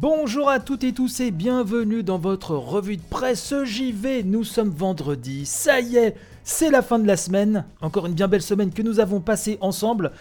Bonjour à toutes et tous et bienvenue dans votre revue de presse JV. Nous sommes vendredi, ça y est, c'est la fin de la semaine. Encore une bien belle semaine que nous avons passée ensemble.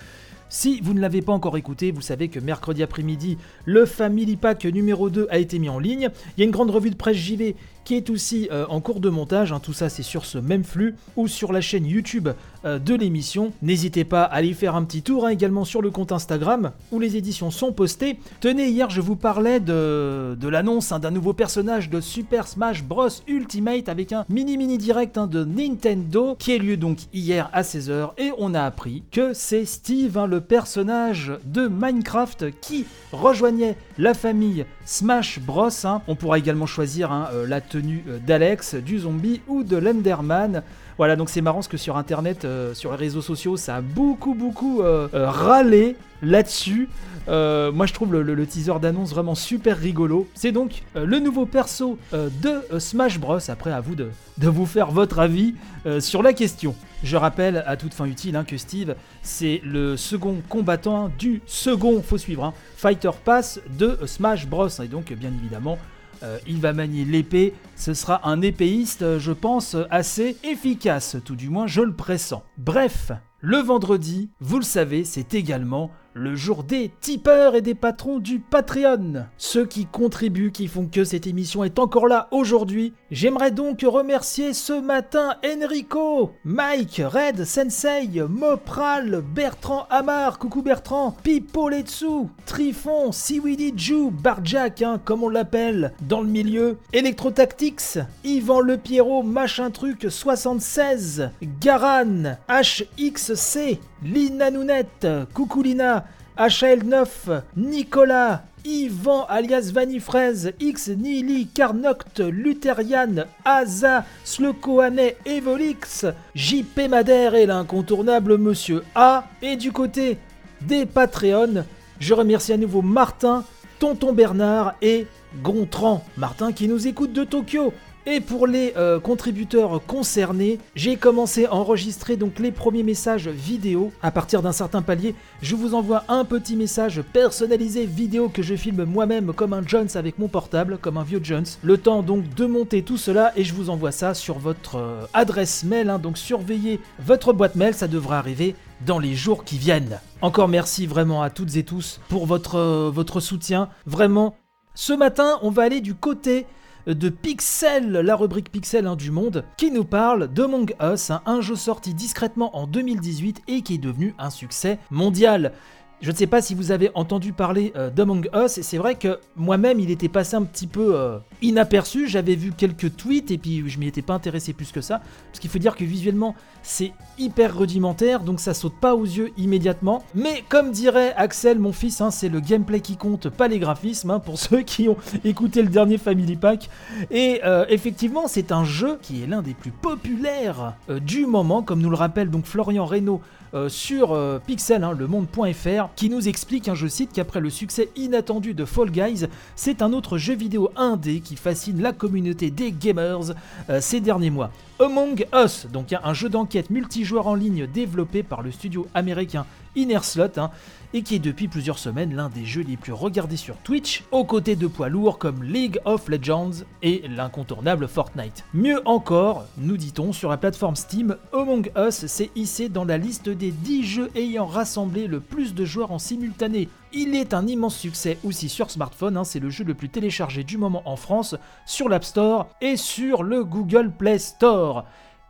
Si vous ne l'avez pas encore écouté, vous savez que mercredi après-midi, le Family Pack numéro 2 a été mis en ligne. Il y a une grande revue de presse JV qui est aussi euh, en cours de montage. hein. Tout ça, c'est sur ce même flux ou sur la chaîne YouTube euh, de l'émission. N'hésitez pas à aller faire un petit tour hein, également sur le compte Instagram où les éditions sont postées. Tenez, hier, je vous parlais de, l'annonce hein, d'un nouveau personnage de Super Smash Bros Ultimate avec un mini mini direct de Nintendo qui a lieu donc hier à 16h et on a appris que c'est Steve, le personnage de Minecraft qui rejoignait la famille Smash Bros. On pourra également choisir euh, la tenue euh, d'Alex, du zombie ou de l'Enderman. Voilà, donc c'est marrant parce que sur internet, euh, sur les réseaux sociaux, ça a beaucoup beaucoup euh, râlé là-dessus. Moi je trouve le, teaser d'annonce vraiment super rigolo. C'est donc le nouveau perso de Smash Bros. Après à vous de, de vous faire votre avis sur la question. Je rappelle à toute fin utile hein, que Steve c'est le second combattant du second, faut suivre, hein, Fighter Pass de Smash Bros. Et donc bien évidemment euh, il va manier l'épée, ce sera un épéiste, euh, je pense, euh, assez efficace, tout du moins je le pressens. Bref, le vendredi, vous le savez, c'est également le jour des tipeurs et des patrons du Patreon. Ceux qui contribuent, qui font que cette émission est encore là aujourd'hui. J'aimerais donc remercier ce matin Enrico, Mike, Red, Sensei, Mopral, Bertrand Amar, coucou Bertrand, Pipo Letsu, Trifon, Siwidi Ju, Barjack, hein, comme on l'appelle dans le milieu, Electrotactics, Yvan Le machin truc 76, Garan, HXC, Lina Nounette, coucou Lina, HL9, Nicolas, Yvan alias Vanifraise, X Nili, Carnoct, Lutherian, Aza, Slokohanet, Evolix, JP Madère et l'incontournable Monsieur A. Et du côté des Patreons, je remercie à nouveau Martin, Tonton Bernard et Gontran. Martin qui nous écoute de Tokyo. Et pour les euh, contributeurs concernés, j'ai commencé à enregistrer donc les premiers messages vidéo. À partir d'un certain palier, je vous envoie un petit message personnalisé vidéo que je filme moi-même comme un Jones avec mon portable, comme un vieux Jones. Le temps donc de monter tout cela et je vous envoie ça sur votre euh, adresse mail. hein. donc surveillez votre boîte mail, ça devrait arriver dans les jours qui viennent. Encore merci vraiment à toutes et tous pour votre, euh, votre soutien. Vraiment, ce matin, on va aller du côté de Pixel, la rubrique Pixel hein, du monde, qui nous parle d'Among Us, hein, un jeu sorti discrètement en 2018 et qui est devenu un succès mondial. Je ne sais pas si vous avez entendu parler euh, d'Among Us, et c'est vrai que moi-même il était passé un petit peu euh, inaperçu, j'avais vu quelques tweets et puis je m'y étais pas intéressé plus que ça, parce qu'il faut dire que visuellement c'est hyper rudimentaire, donc ça saute pas aux yeux immédiatement. Mais comme dirait Axel, mon fils, hein, c'est le gameplay qui compte, pas les graphismes, hein, pour ceux qui ont écouté le dernier Family Pack. Et euh, effectivement, c'est un jeu qui est l'un des plus populaires du moment, comme nous le rappelle donc Florian Reynaud sur Pixel, hein, le monde.fr, qui nous explique, hein, je cite, qu'après le succès inattendu de Fall Guys, c'est un autre jeu vidéo indé qui fascine la communauté des gamers euh, ces derniers mois. Among Us, donc un jeu d'enquête multijoueur en ligne développé par le studio américain Inner Slot, hein, et qui est depuis plusieurs semaines l'un des jeux les plus regardés sur Twitch, aux côtés de poids lourds comme League of Legends et l'incontournable Fortnite. Mieux encore, nous dit-on, sur la plateforme Steam, Among Us s'est hissé dans la liste des 10 jeux ayant rassemblé le plus de joueurs en simultané. Il est un immense succès aussi sur smartphone, hein, c'est le jeu le plus téléchargé du moment en France, sur l'App Store et sur le Google Play Store.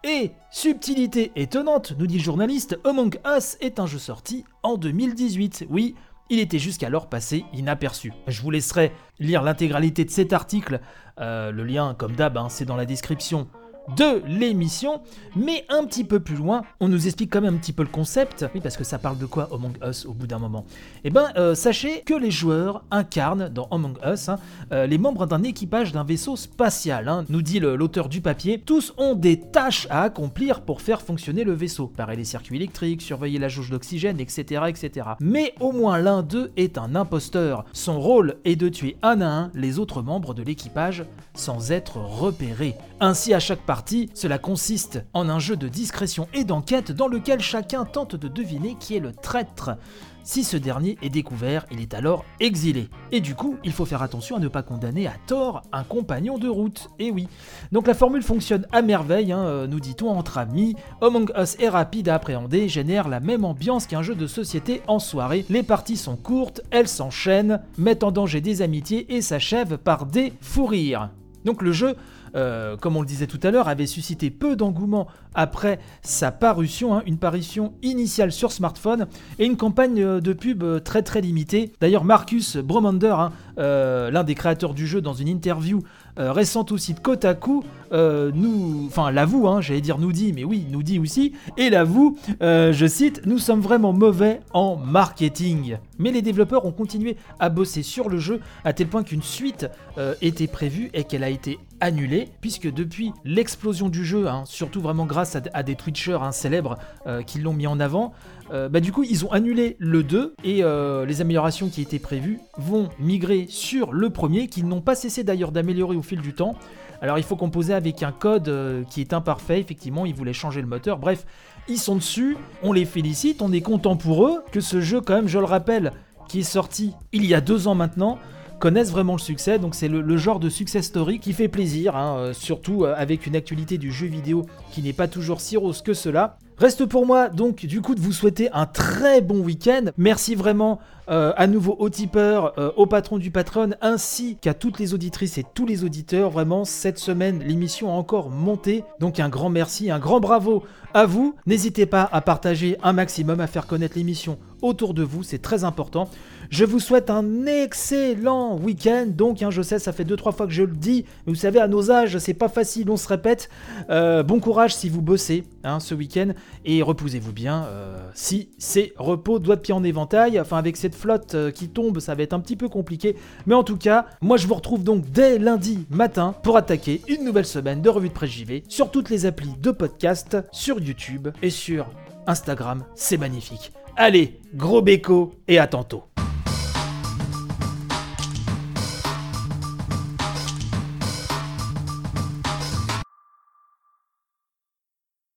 Et, subtilité étonnante, nous dit le journaliste, Among Us est un jeu sorti en 2018. Oui, il était jusqu'alors passé inaperçu. Je vous laisserai lire l'intégralité de cet article. Euh, le lien, comme d'hab, hein, c'est dans la description de l'émission, mais un petit peu plus loin, on nous explique quand même un petit peu le concept. Oui, parce que ça parle de quoi Among Us au bout d'un moment? Eh ben, euh, sachez que les joueurs incarnent dans Among Us hein, euh, les membres d'un équipage d'un vaisseau spatial, hein, nous dit l'auteur du papier. Tous ont des tâches à accomplir pour faire fonctionner le vaisseau, parer les circuits électriques, surveiller la jauge d'oxygène, etc., etc. Mais au moins l'un d'eux est un imposteur. Son rôle est de tuer un à un les autres membres de l'équipage sans être repéré. Ainsi, à chaque partie, Cela consiste en un jeu de discrétion et d'enquête dans lequel chacun tente de deviner qui est le traître. Si ce dernier est découvert, il est alors exilé. Et du coup, il faut faire attention à ne pas condamner à tort un compagnon de route. Et oui. Donc la formule fonctionne à merveille, hein, euh, nous dit-on entre amis. Among Us est rapide à appréhender, génère la même ambiance qu'un jeu de société en soirée. Les parties sont courtes, elles s'enchaînent, mettent en danger des amitiés et s'achèvent par des fous rires. Donc le jeu euh, comme on le disait tout à l'heure, avait suscité peu d'engouement après sa parution, hein, une parution initiale sur smartphone et une campagne euh, de pub euh, très très limitée. D'ailleurs, Marcus Bromander, hein, l'un des créateurs du jeu, dans une interview récente au site Kotaku, nous, enfin l'avoue, hein, j'allais dire nous dit, mais oui, nous dit aussi, et l'avoue, je cite, nous sommes vraiment mauvais en marketing. Mais les développeurs ont continué à bosser sur le jeu à tel point qu'une suite était prévue et qu'elle a été annulée, puisque depuis l'explosion du jeu, hein, surtout vraiment grâce à, des Twitchers hein, célèbres euh, qui l'ont mis en avant, euh, bah, du coup ils ont annulé le 2 et euh, les améliorations qui étaient prévues vont migrer sur le premier, qu'ils n'ont pas cessé d'ailleurs d'améliorer au fil du temps. Alors il faut composer avec un code qui est imparfait, effectivement, ils voulaient changer le moteur, bref, ils sont dessus, on les félicite, on est content pour eux, que ce jeu quand même, je le rappelle, qui est sorti il y a deux ans maintenant, connaissent vraiment le succès. Donc c'est le, genre de success story qui fait plaisir, hein, euh, surtout euh, avec une actualité du jeu vidéo qui n'est pas toujours si rose que cela. Reste pour moi donc du coup de vous souhaiter un très bon week-end. Merci vraiment euh, à nouveau aux tipeurs, au patron du patron, ainsi qu'à toutes les auditrices et tous les auditeurs. Vraiment, cette semaine, l'émission a encore monté. Donc un grand merci, un grand bravo à vous. N'hésitez pas à partager un maximum, à faire connaître l'émission autour de vous, c'est très important. Je vous souhaite un excellent week-end. Donc, hein, je sais, ça fait 2-3 fois que je le dis, mais vous savez, à nos âges, c'est pas facile, on se répète. Euh, bon courage si vous bossez hein, ce week-end et reposez-vous bien. Euh, si c'est repos, doigt de pied en éventail, enfin, avec cette flotte euh, qui tombe, ça va être un petit peu compliqué. Mais en tout cas, moi, je vous retrouve donc dès lundi matin pour attaquer une nouvelle semaine de revue de presse JV sur toutes les applis de podcast, sur YouTube et sur Instagram. C'est magnifique. Allez, gros béco et à tantôt.